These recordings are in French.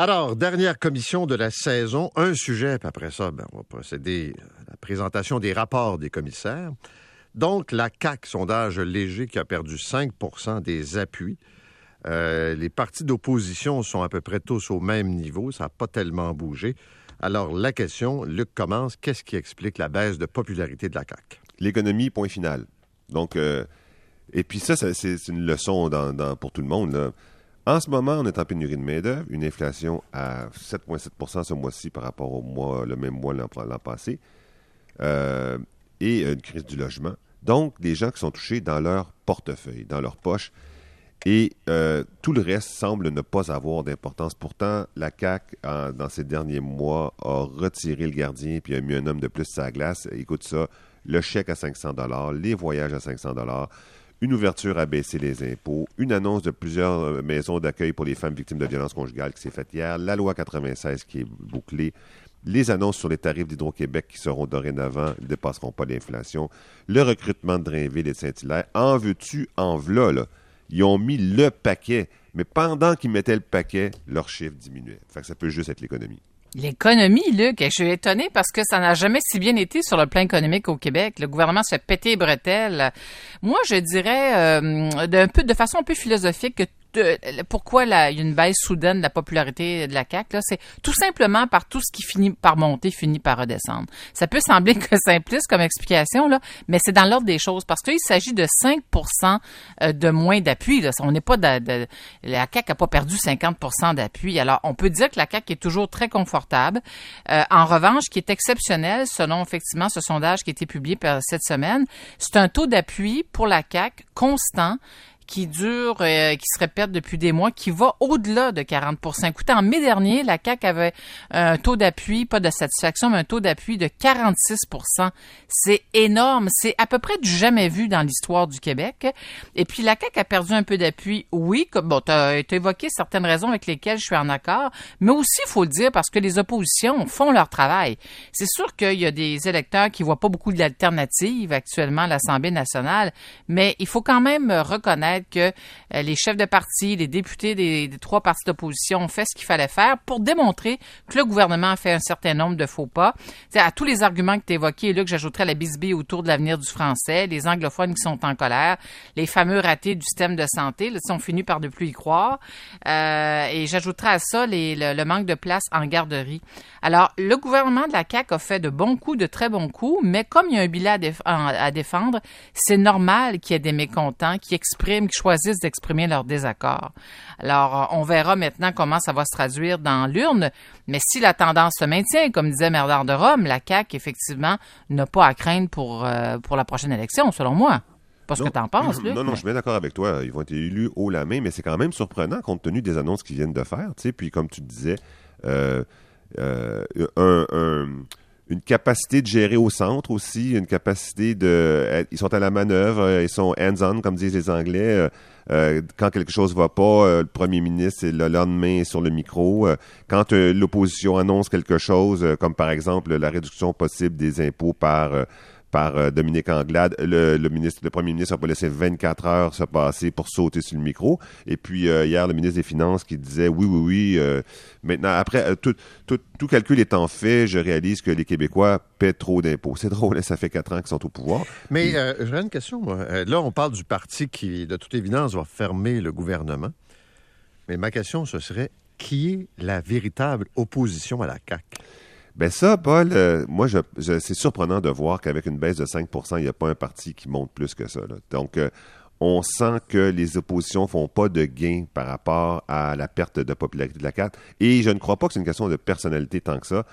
Alors, dernière commission de la saison, un sujet, puis après ça, ben, on va procéder à la présentation des rapports des commissaires. Donc, la CAC, sondage léger qui a perdu 5% des appuis. Euh, les partis d'opposition sont à peu près tous au même niveau, ça n'a pas tellement bougé. Alors, la question, Luc commence, qu'est-ce qui explique la baisse de popularité de la CAC L'économie, point final. Donc, euh, et puis ça, c'est une leçon pour tout le monde. En ce moment, on est en pénurie de main-d'œuvre, une inflation à 7,7% ce mois-ci par rapport au mois, le même mois l'an passé, euh, et une crise du logement. Donc, des gens qui sont touchés dans leur portefeuille, dans leur poche, et euh, tout le reste semble ne pas avoir d'importance. Pourtant, la CAC, dans ces derniers mois, a retiré le gardien puis a mis un homme de plus sur la glace. Écoute ça, le chèque à 500 les voyages à 500 une ouverture à baisser les impôts, une annonce de plusieurs euh, maisons d'accueil pour les femmes victimes de violences conjugales qui s'est faite hier, la loi 96 qui est bouclée, les annonces sur les tarifs d'Hydro-Québec qui seront dorénavant, ne dépasseront pas l'inflation, le recrutement de Drainville et de Saint-Hilaire. En veux-tu, en v'là, là? Ils ont mis le paquet, mais pendant qu'ils mettaient le paquet, leur chiffre diminuait. Ça peut juste être l'économie. L'économie, Luc, je suis étonné parce que ça n'a jamais si bien été sur le plan économique au Québec. Le gouvernement se fait péter les. Moi, je dirais euh, d'un peu de façon un peu philosophique que pourquoi il y a une baisse soudaine de la popularité de la CAQ, c'est tout simplement par tout ce qui finit par monter, finit par redescendre. Ça peut sembler que simpliste comme explication, là, mais c'est dans l'ordre des choses parce qu'il s'agit de 5% euh, de moins d'appui. On n'est pas de, la CAQ n'a pas perdu 50% d'appui. Alors, on peut dire que la CAQ est toujours très confortable. Euh, en revanche, qui est exceptionnel, selon effectivement ce sondage qui a été publié cette semaine, c'est un taux d'appui pour la CAQ constant qui dure, euh, qui se répète depuis des mois, qui va au-delà de 40 Écoutez, en mai dernier, la CAQ avait un taux d'appui, pas de satisfaction, mais un taux d'appui de 46% C'est énorme. C'est à peu près du jamais vu dans l'histoire du Québec. Et puis, la CAQ a perdu un peu d'appui. Oui, bon, tu as, évoqué certaines raisons avec lesquelles je suis en accord, mais aussi, il faut le dire, parce que les oppositions font leur travail. C'est sûr qu'il y a des électeurs qui voient pas beaucoup d'alternatives actuellement à l'Assemblée nationale, mais il faut quand même reconnaître que euh, les chefs de parti, les députés des, trois partis d'opposition ont fait ce qu'il fallait faire pour démontrer que le gouvernement a fait un certain nombre de faux pas. à tous les arguments que tu évoqués, là, que j'ajouterais la bisbille autour de l'avenir du français, les anglophones qui sont en colère, les fameux ratés du système de santé, là, on finit par ne plus y croire. Euh, et j'ajouterais à ça le, manque de place en garderie. Alors, le gouvernement de la CAQ a fait de bons coups, de très bons coups, mais comme il y a un bilan à défendre, c'est normal qu'il y ait des mécontents qui expriment qui choisissent d'exprimer leur désaccord. Alors, on verra maintenant comment ça va se traduire dans l'urne, mais si la tendance se maintient, comme disait Merdard de Rome, la CAQ, effectivement, n'a pas à craindre pour, euh, pour la prochaine élection, selon moi. Pas ce que tu en penses, Luc, Non, non, je suis bien d'accord avec toi. Ils vont être élus haut la main, mais c'est quand même surprenant compte tenu des annonces qu'ils viennent de faire. Puis, comme tu disais, euh, euh, un une capacité de gérer au centre aussi, une capacité de... Ils sont à la manœuvre, euh, ils sont hands-on, comme disent les Anglais. Euh, euh, quand quelque chose va pas, le premier ministre, le lendemain, sur le micro. quand l'opposition annonce quelque chose, comme par exemple la réduction possible des impôts par par euh, Dominique Anglade. Le, ministre, le premier ministre n'a pas laissé 24 heures se passer pour sauter sur le micro. Et puis euh, hier, le ministre des Finances qui disait oui, oui, oui. Euh, maintenant, après, tout, tout, calcul étant fait, je réalise que les Québécois paient trop d'impôts. C'est drôle, hein, ça fait quatre ans qu'ils sont au pouvoir. Mais j'aurais une question. Là, on parle du parti qui, de toute évidence, va fermer le gouvernement. Mais ma question, ce serait qui est la véritable opposition à la CAQ? Ben ça, Paul, euh, moi, je, c'est surprenant de voir qu'avec une baisse de 5% il n'y a pas un parti qui monte plus que ça. Donc, euh, on sent que les oppositions font pas de gain par rapport à la perte de popularité de la carte. Et je ne crois pas que c'est une question de personnalité tant que ça.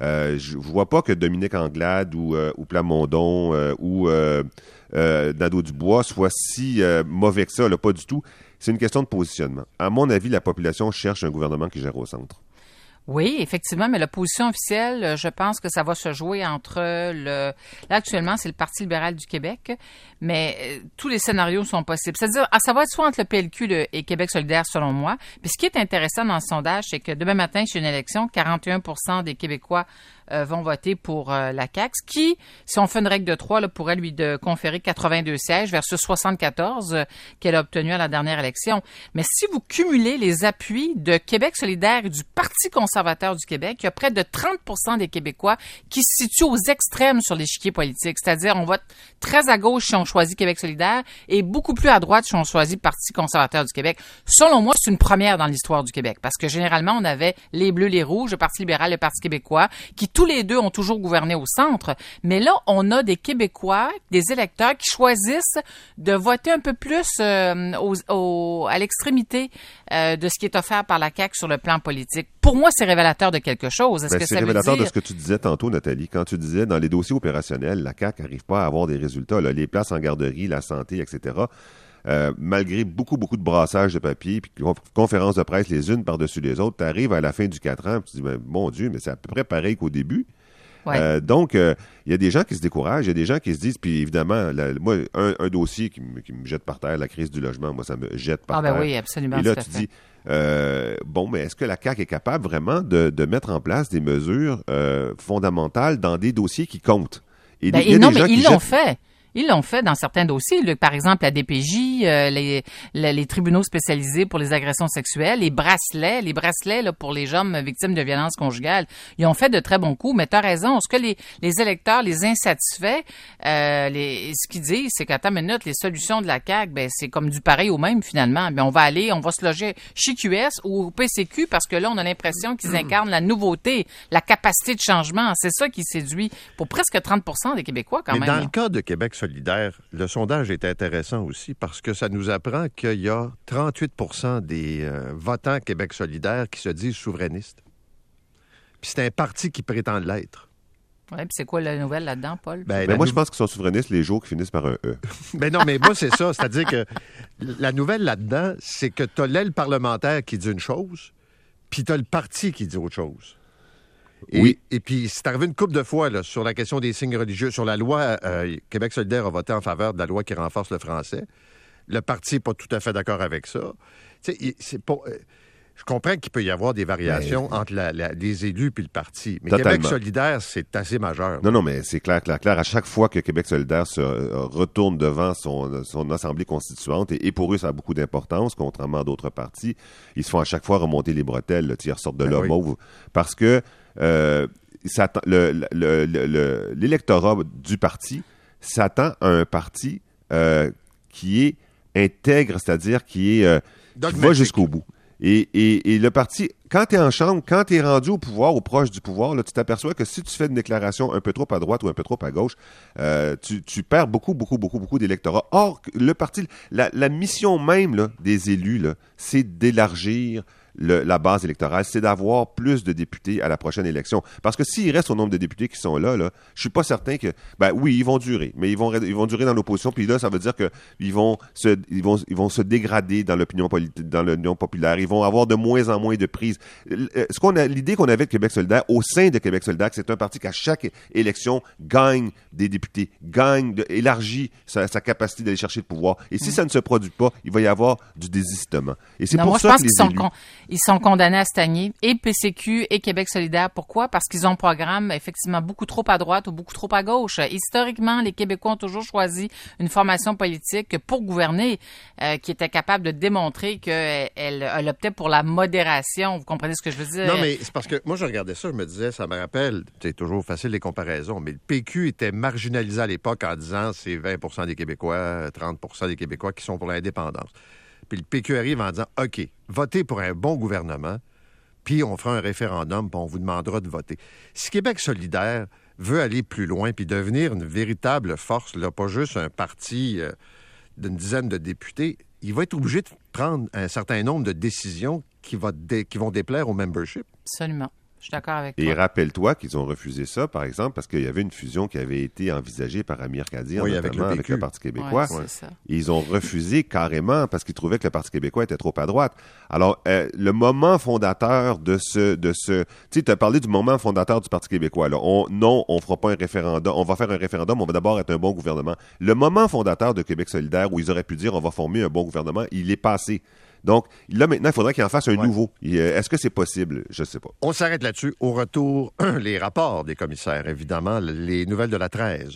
Euh, je ne vois pas que Dominique Anglade ou, ou Plamondon ou Nadeau Dubois soient si mauvais que ça, pas du tout. C'est une question de positionnement. À mon avis, la population cherche un gouvernement qui gère au centre. Oui, effectivement, mais la position officielle, euh, je pense que ça va se jouer entre le. Là, actuellement, c'est le Parti libéral du Québec, mais euh, tous les scénarios sont possibles. C'est-à-dire, ah, ça va être soit entre le PLQ et Québec solidaire, selon moi. Puis ce qui est intéressant dans ce sondage, c'est que demain matin, chez une élection, 41% des Québécois euh, vont voter pour euh, la CAQ, qui, si on fait une règle de trois, là, pourrait lui de conférer 82 sièges versus 74 euh, qu'elle a obtenu à la dernière élection. Mais si vous cumulez les appuis de Québec solidaire et du Parti conservateur du Québec, il y a près de 30% des Québécois qui se situent aux extrêmes sur l'échiquier politique. C'est-à-dire, on vote très à gauche si on choisit Québec solidaire et beaucoup plus à droite si on choisit Parti conservateur du Québec. Selon moi, c'est une première dans l'histoire du Québec parce que généralement, on avait les bleus, les rouges, le Parti libéral, le Parti québécois, qui tous les deux ont toujours gouverné au centre. Mais là, on a des Québécois, des électeurs qui choisissent de voter un peu plus euh, à l'extrémité euh, de ce qui est offert par la CAQ sur le plan politique. Pour moi, c'est révélateur de quelque chose. Est-ce ben, que c'est révélateur de ce que tu disais tantôt, Nathalie, quand tu disais dans les dossiers opérationnels, la CAQ n'arrive pas à avoir des résultats. Là, les places en garderie, la santé, etc. Euh, malgré beaucoup, beaucoup de brassage de papier, puis conférences de presse les unes par-dessus les autres, tu arrives à la fin du 4 ans, tu te dis, ben, mon Dieu, mais c'est à peu près pareil qu'au début. Euh, donc, euh, il y a des gens qui se découragent, il y a des gens qui se disent, puis évidemment, moi, un, dossier qui me, jette par terre, la crise du logement, moi, ça me jette par ah, ben oui, absolument. Et là, tu dis, bon, mais est-ce que la CAQ est capable vraiment de, mettre en place des mesures fondamentales dans des dossiers qui comptent? Et, ben, non, mais ils l'ont fait. Ils l'ont fait dans certains dossiers. par exemple, la DPJ, euh, les, les, tribunaux spécialisés pour les agressions sexuelles, les bracelets, les bracelets là, pour les hommes victimes de violences conjugales. Ils ont fait de très bons coups, mais tu as raison. Ce que les, les électeurs, les insatisfaits, euh, les, ce qu'ils disent, c'est qu'à ta minute, les solutions de la CAQ, ben, c'est comme du pareil au même finalement. Mais on va aller, on va se loger chez QS ou au PCQ parce que là, on a l'impression qu'ils incarnent la nouveauté, la capacité de changement. C'est ça qui séduit pour presque 30% des Québécois quand mais même. Dans le cas de Québec solidaire, le sondage est intéressant aussi parce que ça nous apprend qu'il y a 38% des euh, votants Québec solidaire qui se disent souverainistes. Puis c'est un parti qui prétend l'être. Oui, puis c'est quoi la nouvelle là-dedans, Paul? Ben, ben moi, je pense qu'ils sont souverainistes les jours qui finissent par un E. ben non, mais moi, c'est ça. C'est-à-dire que la nouvelle là-dedans, c'est que tu as l'aile parlementaire qui dit une chose, puis tu as le parti qui dit autre chose. Et, oui. Et puis, c'est arrivé une couple de fois là, sur la question des signes religieux. Sur la loi, euh, Québec solidaire a voté en faveur de la loi qui renforce le français. Le parti n'est pas tout à fait d'accord avec ça. C'est pas... Euh, je comprends qu'il peut y avoir des variations entre les élus et le parti. Mais Québec solidaire, c'est assez majeur. Non, non, mais c'est clair, clair, clair. À chaque fois que Québec solidaire se euh, retourne devant son, son assemblée constituante, et, pour eux, ça a beaucoup d'importance, contrairement à d'autres partis, ils se font à chaque fois remonter les bretelles, ils ressortent de ben là parce que l'électorat du parti s'attend à un parti euh, qui est intègre, c'est-à-dire qui est euh, va jusqu'au bout. Et, le parti, quand tu es en chambre, quand tu es rendu au pouvoir, ou proche du pouvoir, là, tu t'aperçois que si tu fais une déclaration un peu trop à droite ou un peu trop à gauche, tu, perds beaucoup, beaucoup, beaucoup, beaucoup d'électorats. Or, le parti, la, mission même des élus, c'est d'élargir la base électorale, c'est d'avoir plus de députés à la prochaine élection. Parce que s'il reste au nombre de députés qui sont là, là je suis pas certain que, ben oui, ils vont durer, mais ils vont, ils vont durer dans l'opposition. Puis là, ça veut dire qu'ils vont se, ils vont, ils vont se dégrader dans l'opinion dans l'opinion populaire. Ils vont avoir de moins en moins de prise. Euh, ce qu'on a, l'idée qu'on avait de Québec solidaire, au sein de Québec solidaire, c'est un parti qui à chaque élection gagne des députés, gagne, de, élargit sa, capacité d'aller chercher le pouvoir. Et si mm. ça ne se produit pas, il va y avoir du désistement. Et c'est pour ça que les élus... Ils sont condamnés à stagner, et PCQ et Québec solidaire. Pourquoi? Parce qu'ils ont un programme effectivement beaucoup trop à droite ou beaucoup trop à gauche. Historiquement, les Québécois ont toujours choisi une formation politique pour gouverner euh, qui était capable de démontrer qu'elle elle optait pour la modération. Vous comprenez ce que je veux dire? Non, mais c'est parce que moi, je regardais ça, je me disais, ça me rappelle, c'est toujours facile les comparaisons, mais le PQ était marginalisé à l'époque en disant c'est 20% des Québécois, 30% des Québécois qui sont pour l'indépendance. Puis le PQ arrive en disant OK, votez pour un bon gouvernement, puis on fera un référendum, puis on vous demandera de voter. Si Québec solidaire veut aller plus loin, puis devenir une véritable force, là, pas juste un parti euh, d'une dizaine de députés, il va être obligé de prendre un certain nombre de décisions qui, qui vont déplaire au membership. Absolument. Je suis d'accord avec toi. Et rappelle-toi qu'ils ont refusé ça, par exemple, parce qu'il y avait une fusion qui avait été envisagée par Amir Kadir, notamment avec le, Parti québécois. Ils ont refusé carrément parce qu'ils trouvaient que le Parti québécois était trop à droite. Alors, euh, le moment fondateur de ce... De ce tu sais, tu as parlé du moment fondateur du Parti québécois. Là. On, non, on fera pas un référendum. On va faire un référendum, on va d'abord être un bon gouvernement. Le moment fondateur de Québec solidaire où ils auraient pu dire on va former un bon gouvernement, il est passé. Donc, là, maintenant, il faudrait qu'il en fasse un Ouais. nouveau. Euh, Est-ce que c'est possible? Je sais pas. On s'arrête là-dessus. Au retour, les rapports des commissaires, évidemment, les nouvelles de la 13.